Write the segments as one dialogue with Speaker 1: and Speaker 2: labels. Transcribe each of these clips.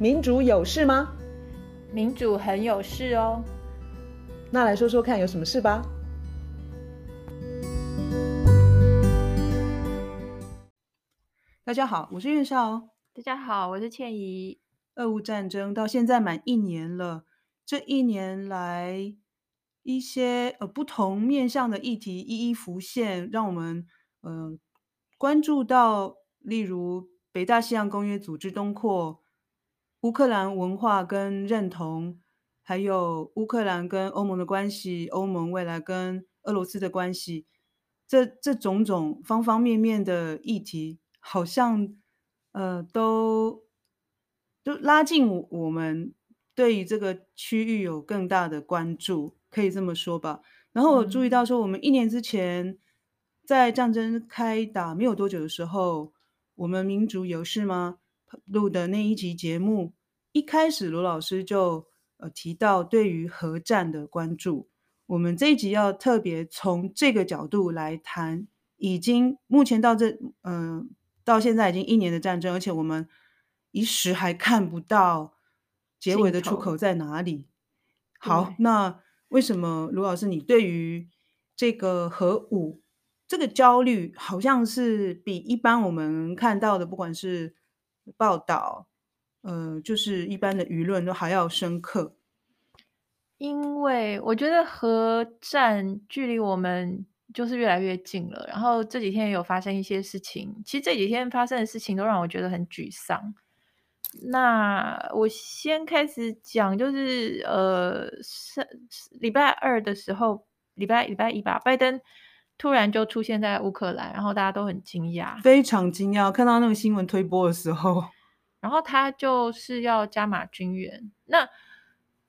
Speaker 1: 民主有事吗？
Speaker 2: 民主很有事哦。
Speaker 1: 那来说说看，有什么事吧？大家好，我是苑少。
Speaker 2: 大家好，我是倩怡。
Speaker 1: 俄乌战争到现在满一年了，这一年来，一些呃不同面向的议题一一浮现，让我们嗯、呃、关注到，例如北大西洋公约组织东扩。乌克兰文化跟认同，还有乌克兰跟欧盟的关系，欧盟未来跟俄罗斯的关系，这这种种方方面面的议题，好像呃都都拉近我们对于这个区域有更大的关注，可以这么说吧。然后我注意到说，我们一年之前在战争开打没有多久的时候，我们民族有事吗？录的那一集节目，一开始罗老师就呃提到对于核战的关注。我们这一集要特别从这个角度来谈，已经目前到这嗯、呃、到现在已经一年的战争，而且我们一时还看不到结尾的出口在哪里。好，那为什么卢老师你对于这个核武这个焦虑，好像是比一般我们看到的，不管是报道，呃，就是一般的舆论都还要深刻，
Speaker 2: 因为我觉得核战距离我们就是越来越近了。然后这几天也有发生一些事情，其实这几天发生的事情都让我觉得很沮丧。那我先开始讲，就是呃，是礼拜二的时候，礼拜礼拜一吧，拜登突然就出现在乌克兰，然后大家都很惊讶，
Speaker 1: 非常惊讶，看到那个新闻推播的时候。
Speaker 2: 然后他就是要加码军援。那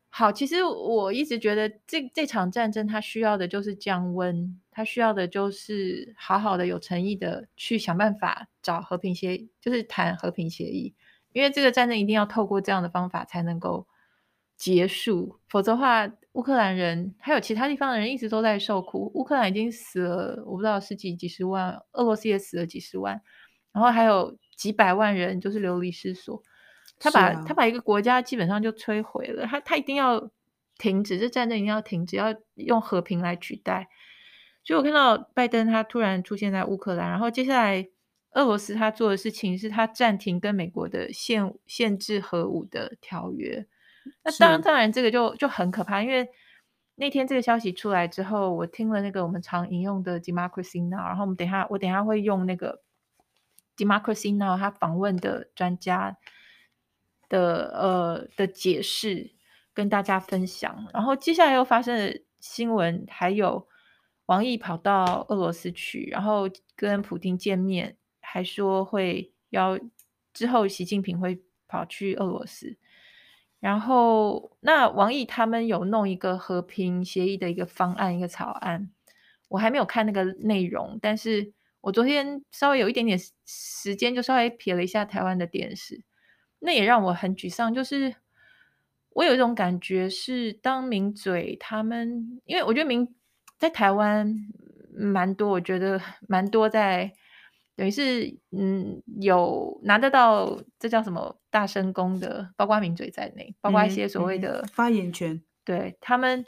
Speaker 2: 好，其实我一直觉得这这场战争，它需要的就是降温，它需要的就是好好的、有诚意的去想办法找和平协议，就是谈和平协议。因为这个战争一定要透过这样的方法才能够结束，否则的话，乌克兰人还有其他地方的人一直都在受苦。乌克兰已经死了，我不知道十几几十万，俄罗斯也死了几十万，然后还有。几百万人就是流离失所，他把、啊、他把一个国家基本上就摧毁了。他他一定要停止这战争，一定要停止，要用和平来取代。所以我看到拜登他突然出现在乌克兰，然后接下来俄罗斯他做的事情是他暂停跟美国的限限制核武的条约。那当然当然这个就就很可怕，因为那天这个消息出来之后，我听了那个我们常引用的 Democracy Now，然后我们等下我等下会用那个。Democracy Now，他访问的专家的呃的解释跟大家分享，然后接下来又发生的新闻，还有王毅跑到俄罗斯去，然后跟普丁见面，还说会要之后习近平会跑去俄罗斯，然后那王毅他们有弄一个和平协议的一个方案，一个草案，我还没有看那个内容，但是。我昨天稍微有一点点时间，就稍微瞥了一下台湾的电视，那也让我很沮丧。就是我有一种感觉，是当名嘴他们，因为我觉得名在台湾蛮多，我觉得蛮多在等于是嗯有拿得到这叫什么大声公的，包括名嘴在内，包括一些所谓的、
Speaker 1: 嗯嗯、发言权，
Speaker 2: 对他们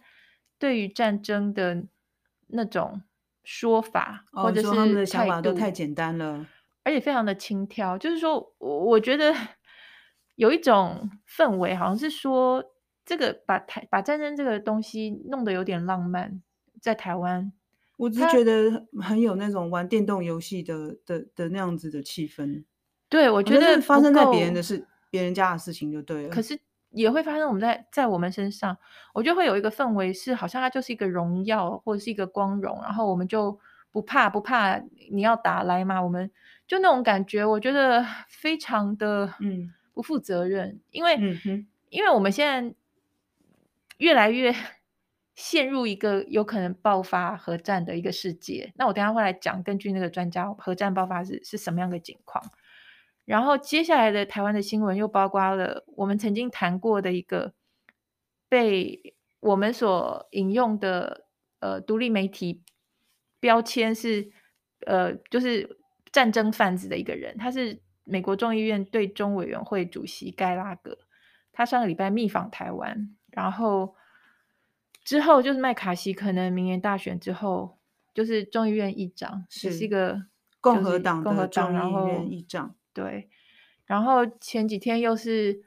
Speaker 2: 对于战争的那种。说法或者是、哦、他们的想法都太简单了，而且非常的轻佻。就是说，我我觉得有一种氛围，好像是说这个把台把战争这个东西弄得有点浪漫，在台湾，
Speaker 1: 我只是觉得很有那种玩电动游戏的的的那样子的气氛。
Speaker 2: 对，我觉得
Speaker 1: 发生在别人的事、别人家的事情就对了。
Speaker 2: 可是。也会发生我们在在我们身上，我觉得会有一个氛围，是好像它就是一个荣耀或者是一个光荣，然后我们就不怕不怕你要打来嘛，我们就那种感觉，我觉得非常的嗯不负责任，嗯、因为、嗯、哼因为我们现在越来越陷入一个有可能爆发核战的一个世界，那我等下会来讲，根据那个专家，核战爆发是是什么样的情况。然后接下来的台湾的新闻又包括了我们曾经谈过的一个被我们所引用的呃独立媒体标签是呃就是战争贩子的一个人，他是美国众议院对中委员会主席盖拉格。他上个礼拜密访台湾，然后之后就是麦卡锡可能明年大选之后就是众议院议长，是，是一个
Speaker 1: 共和党共和党
Speaker 2: 然后
Speaker 1: 议长。
Speaker 2: 对，然后前几天又是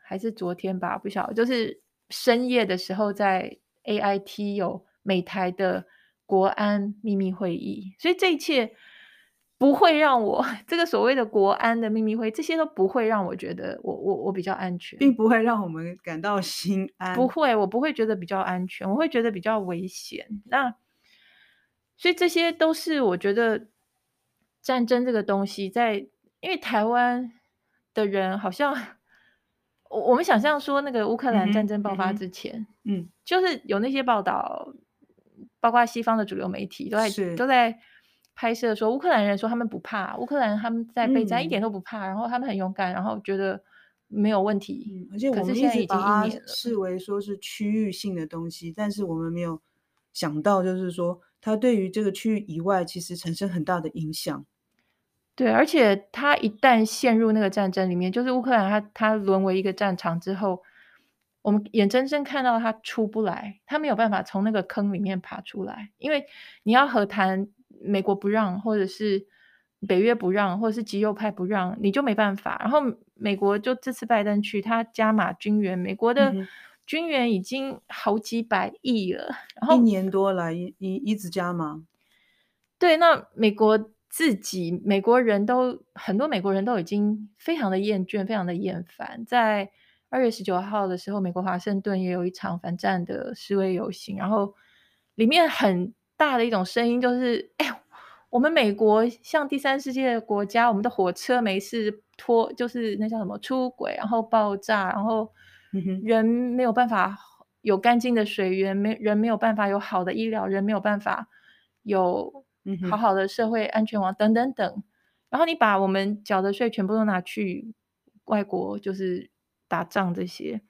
Speaker 2: 还是昨天吧，不晓得，就是深夜的时候在 AIT 有美台的国安秘密会议，所以这一切。不会让我 这个所谓的国安的秘密会，这些都不会让我觉得我我我比较安全，
Speaker 1: 并不会让我们感到心安。
Speaker 2: 不会，我不会觉得比较安全，我会觉得比较危险。那所以这些都是我觉得战争这个东西在，在因为台湾的人好像我我们想象说那个乌克兰战争爆发之前，
Speaker 1: 嗯，嗯，
Speaker 2: 就是有那些报道，包括西方的主流媒体都在都在。拍摄说乌克兰人说他们不怕，乌克兰他们在备战一点都不怕，嗯，然后他们很勇敢，然后觉得没有问题。
Speaker 1: 嗯，而且我们一直把它视为说是区域性的东西，但是我们没有想到，就是说它对于这个区域以外其实产生很大的影响。
Speaker 2: 对，而且它一旦陷入那个战争里面，就是乌克兰它它沦为一个战场之后，我们眼睁睁看到它出不来，它没有办法从那个坑里面爬出来，因为你要和谈。美国不让，或者是北约不让，或者是极右派不让，你就没办法。然后美国就这次拜登去，他加码军援，美国的军援已经好几百亿了。然后
Speaker 1: 一年多来一一一直加码。
Speaker 2: 对，那美国自己，美国人都很多，美国人都已经非常的厌倦，非常的厌烦。在二月十九号的时候，美国华盛顿也有一场反战的示威游行，然后里面很。大的一种声音就是，哎，我们美国像第三世界的国家，我们的火车没事拖，就是那叫什么出轨，然后爆炸，然后人没有办法有干净的水源，没人没有办法有好的医疗，人没有办法有好好的社会安全网等等等。然后你把我们缴的税全部都拿去外国，就是打仗这些。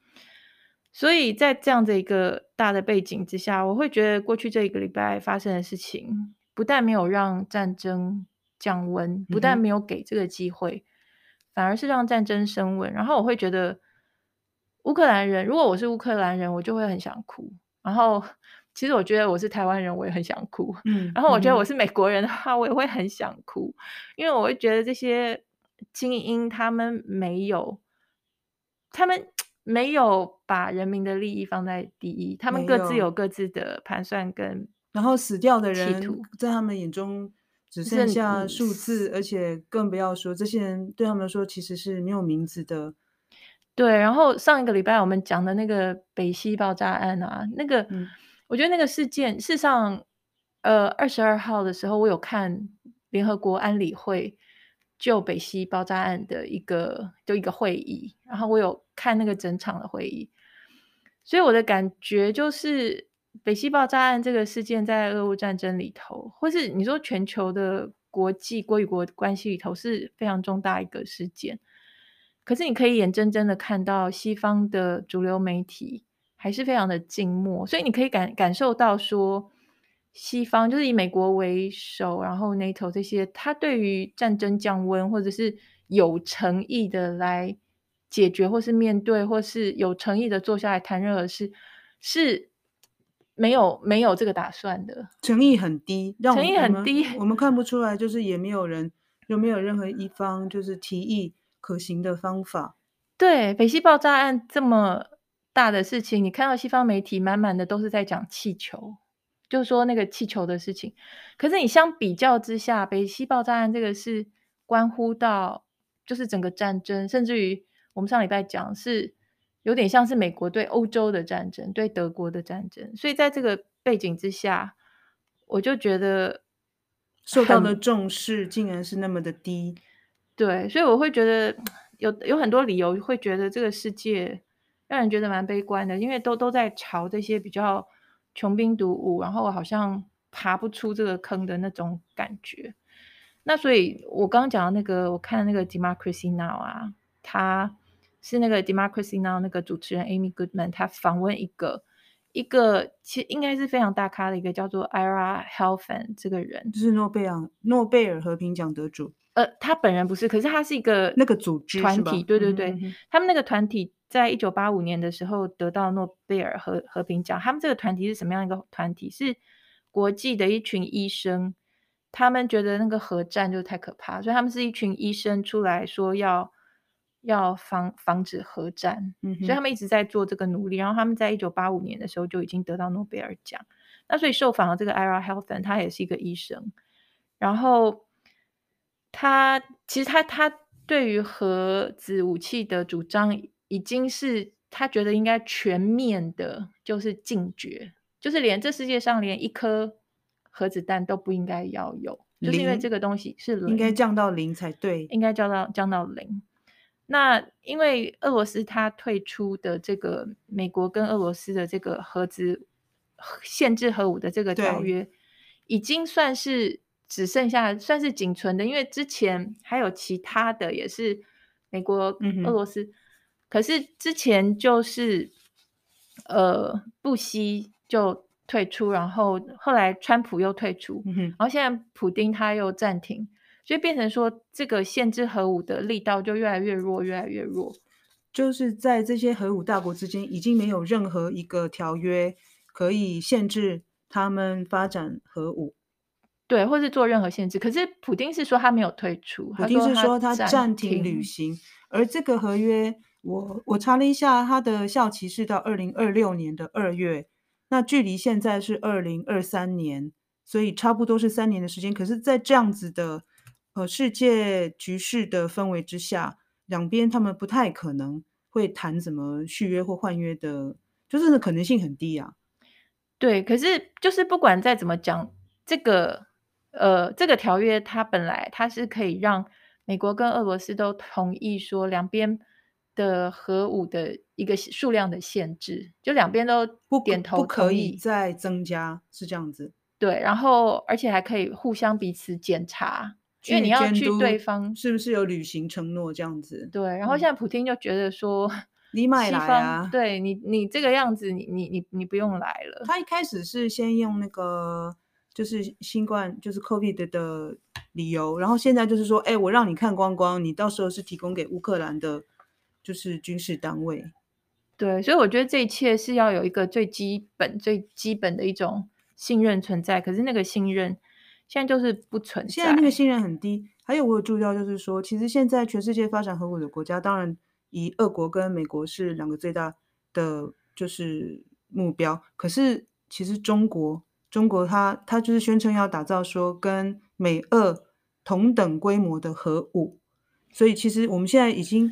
Speaker 2: 所以在这样的一个大的背景之下，我会觉得过去这一个礼拜发生的事情，不但没有让战争降温，不但没有给这个机会，嗯、反而是让战争升温。然后我会觉得，乌克兰人，如果我是乌克兰人，我就会很想哭。然后，其实我觉得我是台湾人，我也很想哭。嗯，然后我觉得我是美国人的话，我也会很想哭，嗯、因为我会觉得这些精英他们没有，他们。没有把人民的利益放在第一，他们各自有各自的盘算跟，
Speaker 1: 然后死掉的人在他们眼中只剩下数字，而且更不要说这些人对他们来说其实是没有名字的。
Speaker 2: 对，然后上一个礼拜我们讲的那个北溪爆炸案啊，那个、嗯、我觉得那个事件，事实上，呃，二十二号的时候我有看联合国安理会。就北溪爆炸案的一个就一个会议，然后我有看那个整场的会议，所以我的感觉就是北溪爆炸案这个事件在俄乌战争里头，或是你说全球的国际国与国关系里头是非常重大一个事件。可是你可以眼睁睁的看到西方的主流媒体还是非常的静默，所以你可以感感受到说。西方就是以美国为首，然后 NATO 这些，他对于战争降温，或者是有诚意的来解决，或是面对，或是有诚意的坐下来谈任何事，是没有没有这个打算的，
Speaker 1: 诚意很低，
Speaker 2: 诚意很低
Speaker 1: 我，我们看不出来，就是也没有人，有没有任何一方就是提议可行的方法。
Speaker 2: 对，北溪爆炸案这么大的事情，你看到西方媒体满满的都是在讲气球。就是说那个气球的事情，可是你相比较之下，北溪爆炸案这个是关乎到就是整个战争，甚至于我们上礼拜讲是有点像是美国对欧洲的战争，对德国的战争，所以在这个背景之下，我就觉得
Speaker 1: 受到的重视竟然是那么的低。
Speaker 2: 对，所以我会觉得有有很多理由会觉得这个世界让人觉得蛮悲观的，因为都都在朝这些比较。穷兵黩武，然后好像爬不出这个坑的那种感觉。那所以，我刚刚讲的那个，我看那个 Democracy Now 啊，他是那个 Democracy Now 那个主持人 Amy Goodman，他访问一个一个其实应该是非常大咖的一个叫做 Ira Helfand 这个人，
Speaker 1: 就是诺贝尔诺贝尔和平奖得主。
Speaker 2: 呃，他本人不是，可是他是一个
Speaker 1: 那个组织
Speaker 2: 团体，对对对，嗯哼嗯，他们那个团体在一九八五年的时候得到诺贝尔和和平奖。他们这个团体是什么样一个团体？是国际的一群医生，他们觉得那个核战就太可怕，所以他们是一群医生出来说要要防防止核战，嗯，所以他们一直在做这个努力。然后他们在一九八五年的时候就已经得到诺贝尔奖。那所以受访的这个 Ira Helfand，他也是一个医生，然后他其实他他对于核子武器的主张。已经是他觉得应该全面的，就是禁绝，就是连这世界上连一颗核子弹都不应该要有，就是因为这个东西是零，
Speaker 1: 应该降到零才对，
Speaker 2: 应该降到降到零。那因为俄罗斯他退出的这个美国跟俄罗斯的这个核子限制核武的这个条约，已经算是只剩下算是仅存的，因为之前还有其他的也是美国、嗯、俄罗斯。可是之前就是，呃，布希就退出，然后后来川普又退出，嗯、然后现在普丁他又暂停，所以变成说这个限制核武的力道就越来越弱，越来越弱。
Speaker 1: 就是在这些核武大国之间，已经没有任何一个条约可以限制他们发展核武，
Speaker 2: 对，或是做任何限制。可是普丁是说他没有退出，
Speaker 1: 普丁是说他暂停履行，而这个合约。我我查了一下，它的效期是到二零二六年的二月，那距离现在是二零二三年，所以差不多是三年的时间。可是，在这样子的呃世界局势的氛围之下，两边他们不太可能会谈怎么续约或换约的，就是可能性很低啊。
Speaker 2: 对，可是就是不管再怎么讲，这个呃这个条约它本来它是可以让美国跟俄罗斯都同意说两边。的核武的一个数量的限制，就两边都不点头，
Speaker 1: 不可以再增加，是这样子。
Speaker 2: 对，然后而且还可以互相彼此检查，因为你要去对方
Speaker 1: 是不是有履行承诺这样子。
Speaker 2: 对，然后现在普京就觉得说，
Speaker 1: 你买来啊，
Speaker 2: 对你你这个样子，你你你你不用来了。
Speaker 1: 他一开始是先用那个就是新冠就是 COVID 的理由，然后现在就是说，哎，我让你看光光，你到时候是提供给乌克兰的。就是军事单位，
Speaker 2: 对，所以我觉得这一切是要有一个最基本、最基本的一种信任存在。可是那个信任现在就是不存在，
Speaker 1: 现在那个信任很低。还有我有注意到，就是说，其实现在全世界发展核武的国家，当然以俄国跟美国是两个最大的就是目标。可是其实中国，中国它它就是宣称要打造说跟美俄同等规模的核武，所以其实我们现在已经。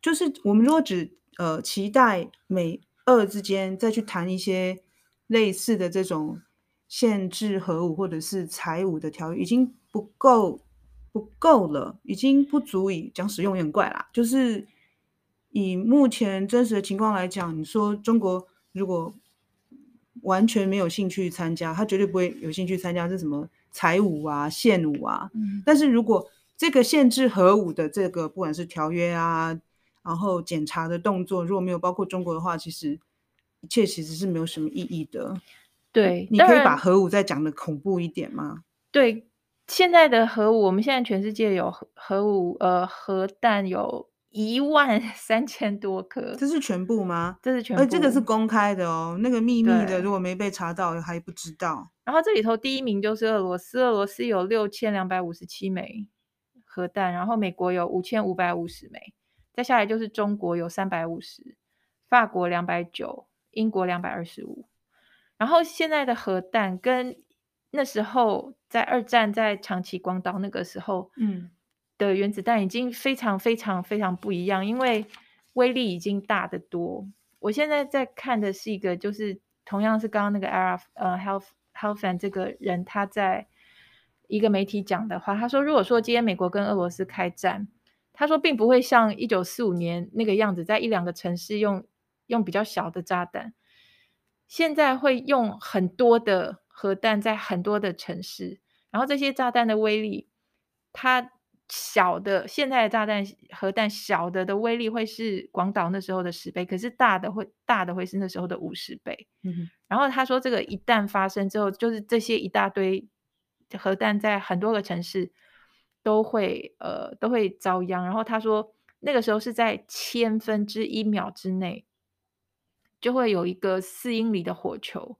Speaker 1: 就是我们如果只呃期待美俄之间再去谈一些类似的这种限制核武或者是裁武的条约，已经不够不够了，已经不足以讲使用也很怪啦。就是以目前真实的情况来讲，你说中国如果完全没有兴趣参加，他绝对不会有兴趣参加这什么裁武啊、限武啊。嗯。但是如果这个限制核武的这个不管是条约啊，然后检查的动作，如果没有包括中国的话，其实一切其实是没有什么意义的。
Speaker 2: 对，
Speaker 1: 你可以把核武再讲的恐怖一点吗？
Speaker 2: 对，现在的核武，我们现在全世界有核武，呃，核弹有一万三千多颗。
Speaker 1: 这是全部吗？
Speaker 2: 这是全部。
Speaker 1: 呃，这个是公开的哦，那个秘密的，如果没被查到还不知道。
Speaker 2: 然后这里头第一名就是俄罗斯，俄罗斯有六千两百五十七枚核弹，然后美国有五千五百五十枚。再下来就是中国有三百五十，法国两百九，英国两百二十五。然后现在的核弹跟那时候在二战在长崎、广岛那个时候，嗯，的原子弹已经非常非常非常不一样，因为威力已经大得多。我现在在看的是一个，就是同样是刚刚那个 Ira 呃 Health Healthan 这个人他在一个媒体讲的话，他说，如果说今天美国跟俄罗斯开战。他说，并不会像一九四五年那个样子，在一两个城市用用比较小的炸弹，现在会用很多的核弹在很多的城市，然后这些炸弹的威力，它小的现在的炸弹核弹小的的威力会是广岛那时候的十倍，可是大的会大的会是那时候的五十倍。嗯。然后他说，这个一旦发生之后，就是这些一大堆核弹在很多个城市。都会呃都会遭殃，然后他说那个时候是在千分之一秒之内，就会有一个四英里的火球，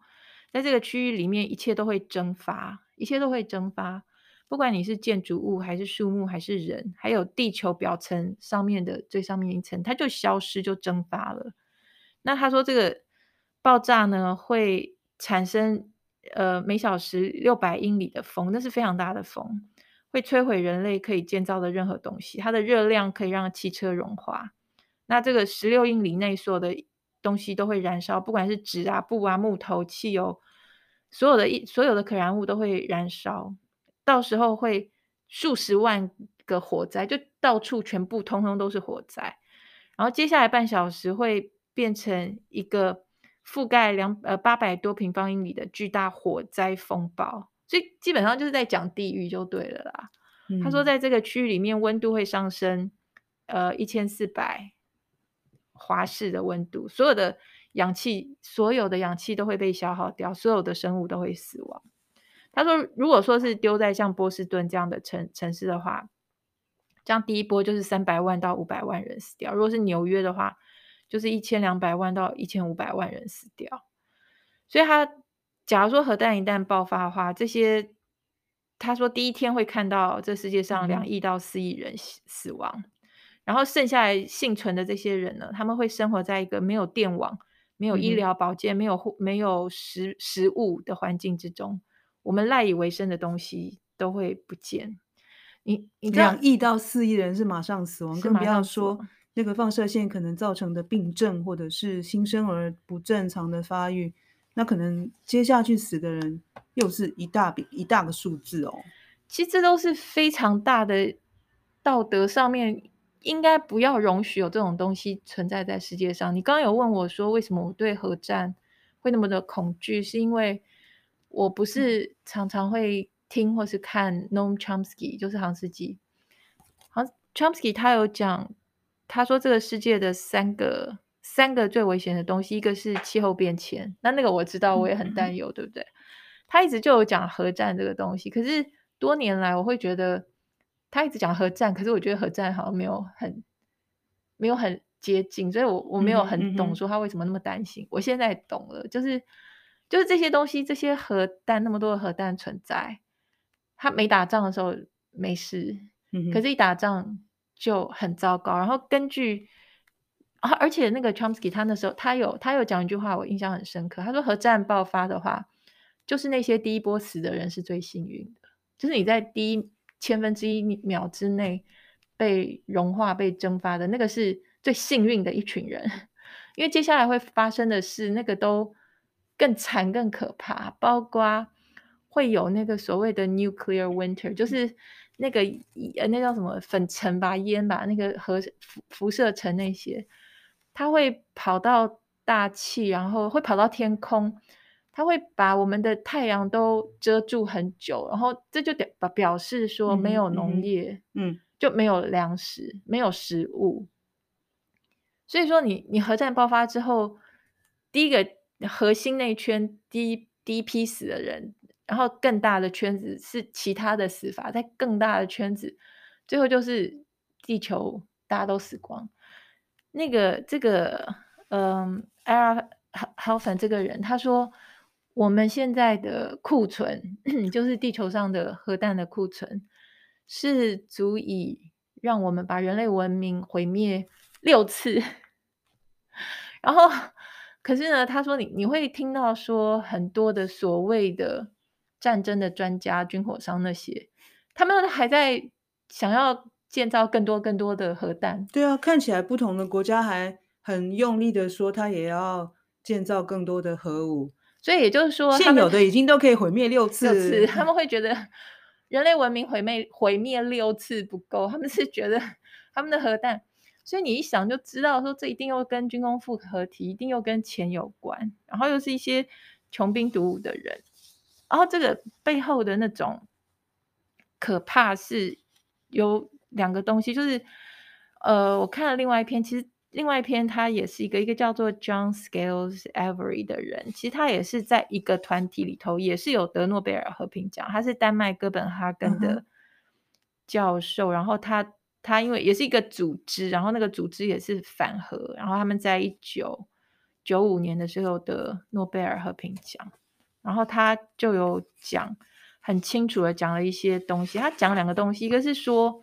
Speaker 2: 在这个区域里面，一切都会蒸发，一切都会蒸发，不管你是建筑物还是树木还是人，还有地球表层上面的最上面一层，它就消失就蒸发了。那他说这个爆炸呢，会产生呃每小时六百英里的风，那是非常大的风。会摧毁人类可以建造的任何东西，它的热量可以让汽车融化。那这个十六英里内所有的东西都会燃烧，不管是纸啊、布啊、木头、汽油，所有的一所有的可燃物都会燃烧。到时候会数十万个火灾，就到处全部通通都是火灾。然后接下来半小时会变成一个覆盖两呃八百多平方英里的巨大火灾风暴。所以基本上就是在讲地狱就对了啦。嗯、他说，在这个区域里面，温度会上升，呃，一千四百华氏的温度，所有的氧气，所有的氧气都会被消耗掉，所有的生物都会死亡。他说，如果说是丢在像波士顿这样的城城市的话，这样第一波就是三百万到五百万人死掉；如果是纽约的话，就是一千两百万到一千五百万人死掉。所以他。假如说核弹一旦爆发的话，这些他说第一天会看到这世界上两亿到四亿人死亡，嗯、然后剩下来幸存的这些人呢，他们会生活在一个没有电网、没有医疗保健、嗯、没有没有食食物的环境之中，我们赖以为生的东西都会不见。你你
Speaker 1: 两亿到四亿人是马上死亡，更不要说那个放射线可能造成的病症，或者是新生儿不正常的发育。那可能接下去死的人又是一大笔一大个数字哦。
Speaker 2: 其实这都是非常大的道德上面应该不要容许有这种东西存在在世界上。你刚刚有问我说，为什么我对核战会那么的恐惧？是因为我不是常常会听或是看 Noam Chomsky，就是杭斯基。杭 Chomsky 他有讲，他说这个世界的三个。三个最危险的东西，一个是气候变迁，那那个我知道，我也很担忧，嗯、对不对？他一直就有讲核战这个东西，可是多年来我会觉得他一直讲核战，可是我觉得核战好像没有很没有很接近，所以我我没有很懂说他为什么那么担心。嗯嗯、我现在懂了，就是就是这些东西，这些核弹那么多的核弹存在，他没打仗的时候没事，嗯、可是一打仗就很糟糕。然后根据啊，而且那个 Chomsky 他那时候他有他有讲一句话，我印象很深刻。他说，核战爆发的话，就是那些第一波死的人是最幸运的，就是你在第一千分之一秒之内被融化、被蒸发的那个是最幸运的一群人，因为接下来会发生的事，那个都更惨、更可怕，包括会有那个所谓的 nuclear winter，就是那个呃那叫什么粉尘吧、烟吧，那个核辐辐射尘那些。它会跑到大气，然后会跑到天空，它会把我们的太阳都遮住很久，然后这就表表示说没有农业，嗯，嗯，就没有粮食，没有食物。所以说你，你你核战爆发之后，第一个核心那一圈第一第一批死的人，然后更大的圈子是其他的死法，在更大的圈子，最后就是地球大家都死光。那个这个嗯，艾尔豪芬这个人他说，我们现在的库存 就是地球上的核弹的库存，是足以让我们把人类文明毁灭六次。然后，可是呢，他说你你会听到说很多的所谓的战争的专家、军火商那些，他们还在想要。建造更多更多的核弹，
Speaker 1: 对啊，看起来不同的国家还很用力的说，他也要建造更多的核武。
Speaker 2: 所以也就是说，
Speaker 1: 现有的已经都可以毁灭六次。
Speaker 2: 六次，他们会觉得人类文明毁灭毁灭六次不够，他们是觉得他们的核弹。所以你一想就知道，说这一定又跟军工复合体，一定又跟钱有关，然后又是一些穷兵黩武的人，然后这个背后的那种可怕是有。两个东西就是，呃，我看了另外一篇，其实另外一篇他也是一个一个叫做 John Scales Avery 的人，其实他也是在一个团体里头，也是有得诺贝尔和平奖，他是丹麦哥本哈根的教授，uh. 然后他他因为也是一个组织，然后那个组织也是反核，然后他们在一九九五年的时候得诺贝尔和平奖，然后他就有讲很清楚的讲了一些东西。他讲两个东西，一个是说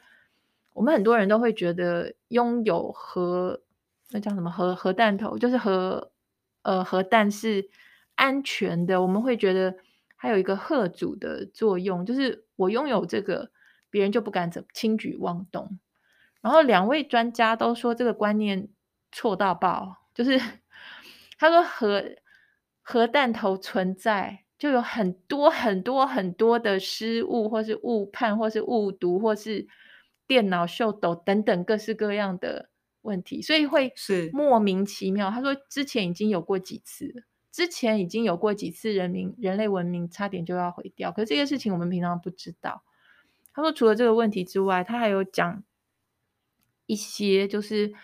Speaker 2: 我们很多人都会觉得拥有核那叫什么核核弹头，就是核呃核弹是安全的，我们会觉得还有一个吓阻的作用，就是我拥有这个，别人就不敢怎轻举妄动。然后两位专家都说这个观念错到爆，就是 他说核核弹头存在就有很多很多很多的失误，或是误判，或是误读，或是电脑秀抖等等各式各样的问题，所以会是莫名其妙。他说之前已经有过几次，之前已经有过几次人民人类文明差点就要毁掉，可是这些事情我们平常不知道。他说除了这个问题之外，他还有讲。一些就是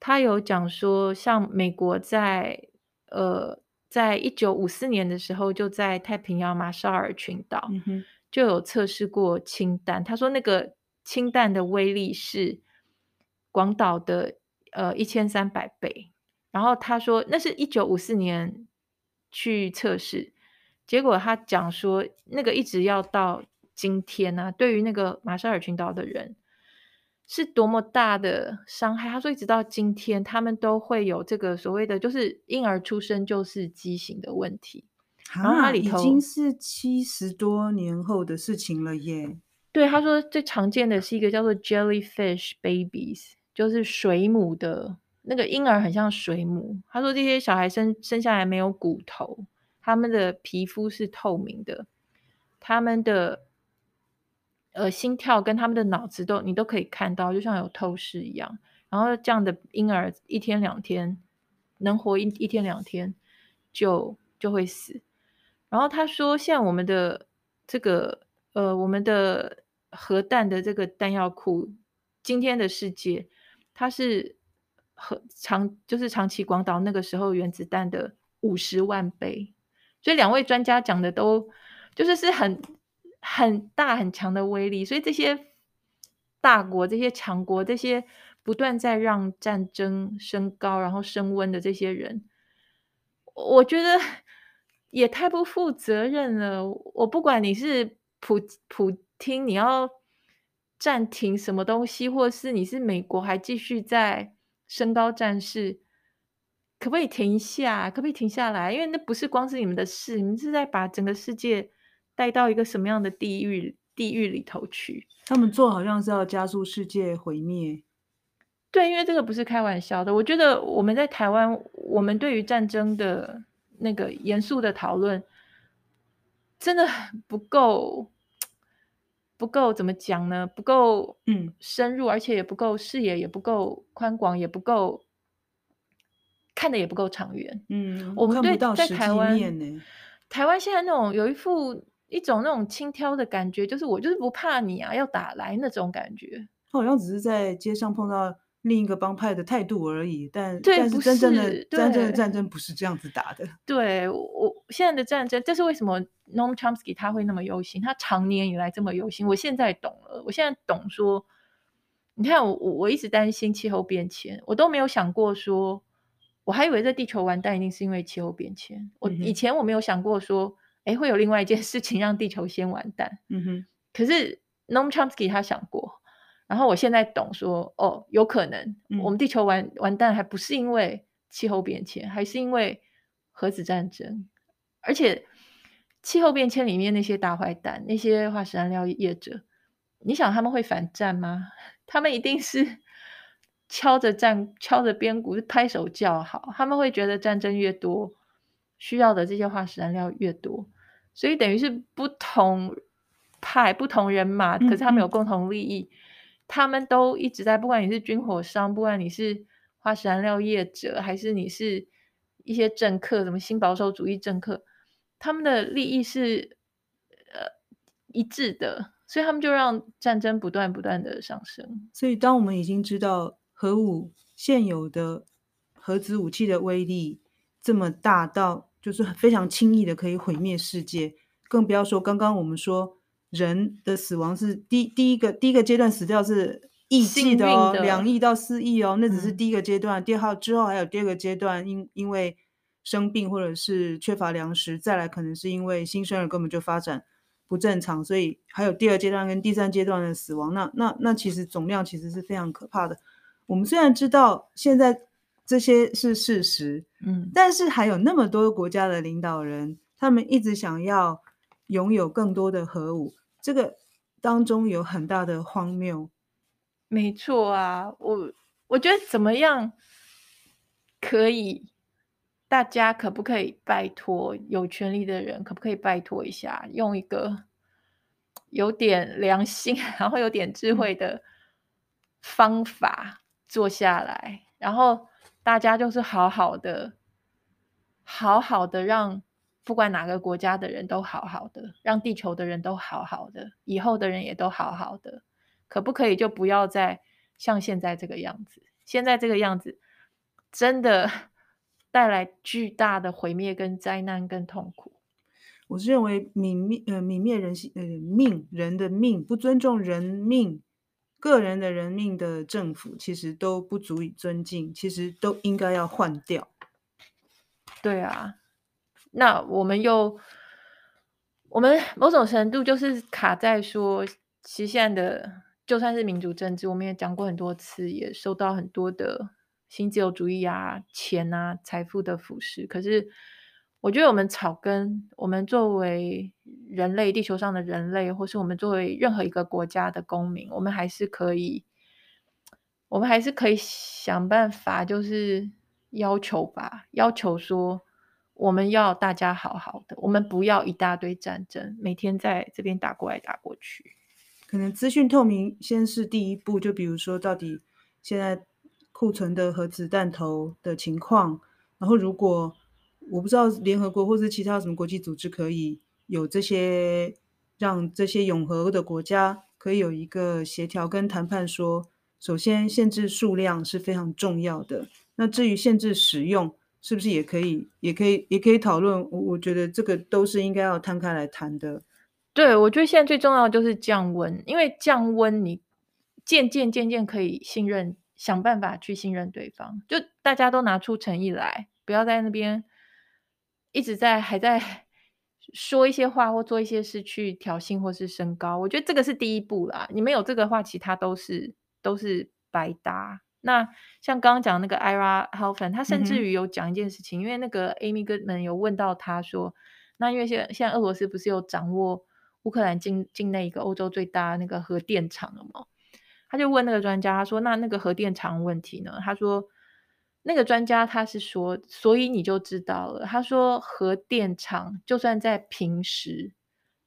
Speaker 2: 他有讲说，像美国在呃，在一九五四年的时候，就在太平洋马绍尔群岛就有测试过氢弹。他说那个氢弹的威力是广岛的呃一千三百倍。然后他说那是一九五四年去测试，结果他讲说那个一直要到今天呢、啊，对于那个马绍尔群岛的人。是多么大的伤害？他说，一直到今天，他们都会有这个所谓的，就是婴儿出生就是畸形的问题。
Speaker 1: 啊、然后他里头已经是七十多年后的事情了耶。
Speaker 2: 对，他说最常见的是一个叫做 jellyfish babies，就是水母的那个婴儿很像水母。他说这些小孩生生下来没有骨头，他们的皮肤是透明的，他们的。呃，心跳跟他们的脑子都你都可以看到，就像有透视一样。然后这样的婴儿一天两天能活一一天两天就就会死。然后他说，现在我们的这个呃，我们的核弹的这个弹药库，今天的世界它是核长就是长崎广岛那个时候原子弹的五十万倍。所以两位专家讲的都就是是很。很大很强的威力，所以这些大国、这些强国、这些不断在让战争升高、然后升温的这些人，我觉得 也太不负责任了。我不管你是普普丁，你要暂停什么东西，或是你是美国还继续在升高战事，可不可以停一下？可不可以停下来？因为那不是光是你们的事，你们是在把整个世界。带到一个什么样的地狱地狱里头去？
Speaker 1: 他们做好像是要加速世界毁灭。
Speaker 2: 对，因为这个不是开玩笑的。我觉得我们在台湾，我们对于战争的那个严肃的讨论，真的不够，不够怎么讲呢？不够嗯深入，而且也不够视野，也不够宽广，也不够看的也不够长远。嗯，我们对在台湾，台湾现在那种有一副。一种那种轻佻的感觉，就是我就是不怕你啊，要打来那种感觉。
Speaker 1: 他好像只是在街上碰到另一个帮派的态度而已，但但是真正的真正的战争不是这样子打的。
Speaker 2: 对，我现在的战争，这是为什么 Noam Chomsky 他会那么忧心，他长年以来这么忧心。我现在懂了，我现在懂说，你看我我我一直担心气候变迁，我都没有想过说，我还以为这地球完蛋一定是因为气候变迁。我以前我没有想过说。诶，会有另外一件事情让地球先完蛋。嗯哼，可是 Noam Chomsky 他想过，然后我现在懂说，哦，有可能我们地球完完蛋还不是因为气候变迁，还是因为核子战争。而且气候变迁里面那些大坏蛋，那些化石燃料业者，你想他们会反战吗？他们一定是敲着战敲着边鼓拍手叫好，他们会觉得战争越多，需要的这些化石燃料越多。所以等于是不同派、不同人马，可是他们有共同利益，嗯嗯，他们都一直在。不管你是军火商，不管你是化石燃料业者，还是你是一些政客，什么新保守主义政客，他们的利益是呃一致的，所以他们就让战争不断不断的上升。
Speaker 1: 所以，当我们已经知道核武现有的核子武器的威力这么大到。就是非常轻易的可以毁灭世界，更不要说刚刚我们说人的死亡是第第一个第一个阶段死掉是亿计的哦，
Speaker 2: 的
Speaker 1: 两亿到四亿哦，那只是
Speaker 2: 嗯
Speaker 1: 第一个阶段，第二号之后还有第二个阶段，因因为生病或者是缺乏粮食，再来可能是因为新生儿根本就发展不正常，所以还有第二阶段跟第三阶段的死亡，那那那其实总量其实是非常可怕的。我们虽然知道现在这些是事实，
Speaker 2: 嗯，
Speaker 1: 但是还有那么多国家的领导人，他们一直想要拥有更多的核武，这个当中有很大的荒谬。
Speaker 2: 没错啊，我我觉得怎么样可以？大家可不可以拜托有权利的人，可不可以拜托一下，用一个有点良心，然后有点智慧的方法做下来，然后大家就是好好的、好好的，让不管哪个国家的人都好好的，让地球的人都好好的，以后的人也都好好的。可不可以就不要再像现在这个样子？现在这个样子真的 带来巨大的毁灭、跟灾难、跟痛苦。
Speaker 1: 我是认为泯灭呃泯灭人性呃命人的命，不尊重人命、个人的人命的政府，其实都不足以尊敬，其实都应该要换掉。
Speaker 2: 对啊，那我们又我们某种程度就是卡在说，其实现在的。就算是民主政治，我们也讲过很多次，也受到很多的新自由主义啊、钱啊、财富的腐蚀。可是，我觉得我们草根，我们作为人类，地球上的人类，或是我们作为任何一个国家的公民，我们还是可以，我们还是可以想办法，就是要求吧，要求说，我们要大家好好的，我们不要一大堆战争，每天在这边打过来打过去。
Speaker 1: 可能资讯透明先是第一步，就比如说到底现在库存的核子弹头的情况，然后如果我不知道联合国或是其他什么国际组织可以有这些让这些永和的国家可以有一个协调跟谈判，说首先限制数量是非常重要的，那至于限制使用是不是也可以，也可以也可以讨论，我我觉得这个都是应该要摊开来谈的。
Speaker 2: 对，我觉得现在最重要的就是降温，因为降温，你渐渐渐渐可以信任，想办法去信任对方。就大家都拿出诚意来，不要在那边一直在还在说一些话或做一些事去挑衅或是升高。我觉得这个是第一步啦。你没有这个话，其他都是都是白搭。那像刚刚讲那个 Ira Halfin，他甚至于有讲一件事情，嗯、因为那个 Amy Goodman 有问到他说，那因为现现在俄罗斯不是有掌握。乌克兰境境内一个欧洲最大那个核电厂了吗？他就问那个专家，他说：“那那个核电厂问题呢？”他说：“那个专家他是说，所以你就知道了。他说，核电厂就算在平时，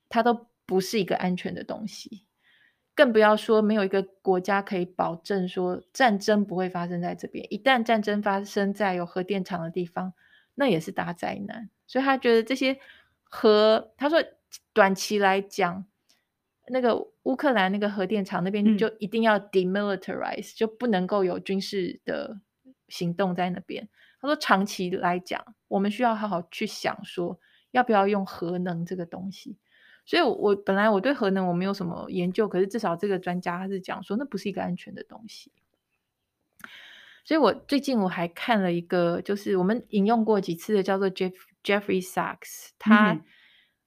Speaker 2: 它都不是一个安全的东西，更不要说没有一个国家可以保证说战争不会发生在这边。一旦战争发生在有核电厂的地方，那也是大灾难。所以他觉得这些核，他说。”短期来讲，那个乌克兰那个核电厂那边就一定要 demilitarize，、嗯、就不能够有军事的行动在那边。他说，长期来讲，我们需要好好去想说，要不要用核能这个东西。所以我，我本来我对核能我没有什么研究，可是至少这个专家他是讲说，那不是一个安全的东西。所以我最近我还看了一个，就是我们引用过几次的，叫做 Jeff Jeffrey Sachs，他。嗯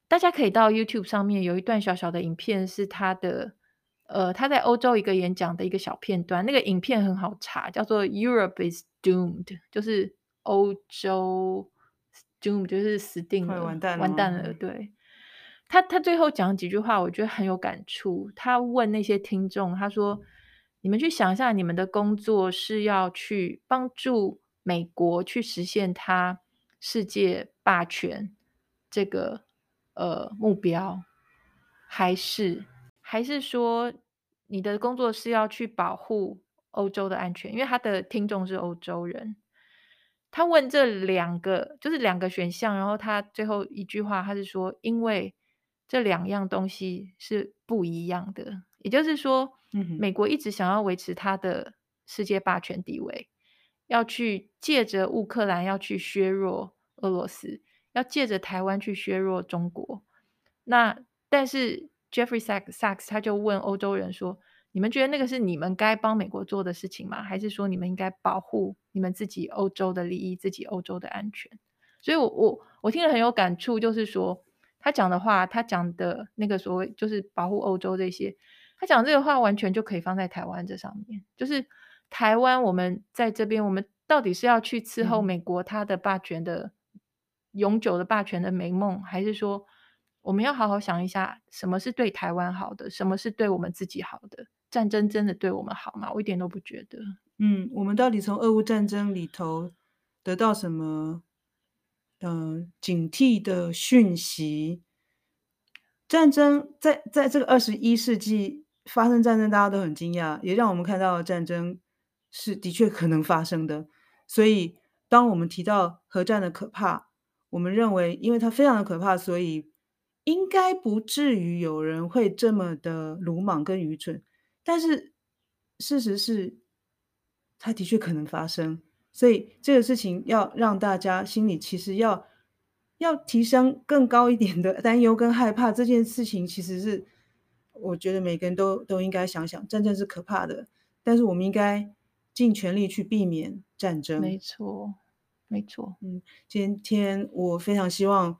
Speaker 2: 大家可以到 YouTube 上面有一段小小的影片，是他的，呃，他在欧洲一个演讲的一个小片段。那个影片很好查，叫做 "Europe is doomed"，就是欧洲 doomed，就是死定了，完蛋了，完蛋了。对，他，他最后讲几句话，我觉得很有感触。他问那些听众，他说：“你们去想一下，你们的工作是要去帮助美国去实现他世界霸权这个。”呃，目标还是还是说你的工作是要去保护欧洲的安全？因为他的听众是欧洲人，他问这两个就是两个选项，然后他最后一句话他是说，因为这两样东西是不一样的，也就是说，美国一直想要维持它的世界霸权地位，要去借着乌克兰要去削弱俄罗斯。要借着台湾去削弱中国，那但是 Jeffrey Sachs 他就问欧洲人说：“你们觉得那个是你们该帮美国做的事情吗？还是说你们应该保护你们自己欧洲的利益、自己欧洲的安全？所以我，我我我听了很有感触，就是说他讲的话，他讲的那个所谓就是保护欧洲这些，他讲这个话完全就可以放在台湾这上面。就是台湾，我们在这边，我们到底是要去伺候美国他的霸权的、嗯、永久的霸权的美梦，还是说我们要好好想一下，什么是对台湾好的，什么是对我们自己好的？战争真的对我们好吗？我一点都不觉得。
Speaker 1: 嗯，我们到底从俄乌战争里头得到什么？嗯、警惕的讯息。战争在在这个二十一世纪发生战争，大家都很惊讶，也让我们看到战争是的确可能发生的。所以，当我们提到核战的可怕，我们认为，因为它非常的可怕，所以应该不至于有人会这么的鲁莽跟愚蠢。但是事实是，它的确可能发生，所以这个事情要让大家心里其实要要提升更高一点的 担忧跟害怕。这件事情其实是，我觉得每个人都都应该想想，战争是可怕的，但是我们应该尽全力去避免战争。
Speaker 2: 没错，没错。
Speaker 1: 嗯，今天我非常希望。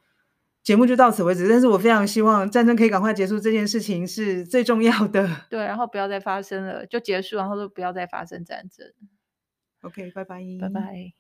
Speaker 1: 节目就到此为止，但是我非常希望战争可以赶快结束，这件事情是最重要的。
Speaker 2: 对，然后不要再发生了，就结束，然后就不要再发生战争。
Speaker 1: OK，拜拜，
Speaker 2: 拜拜。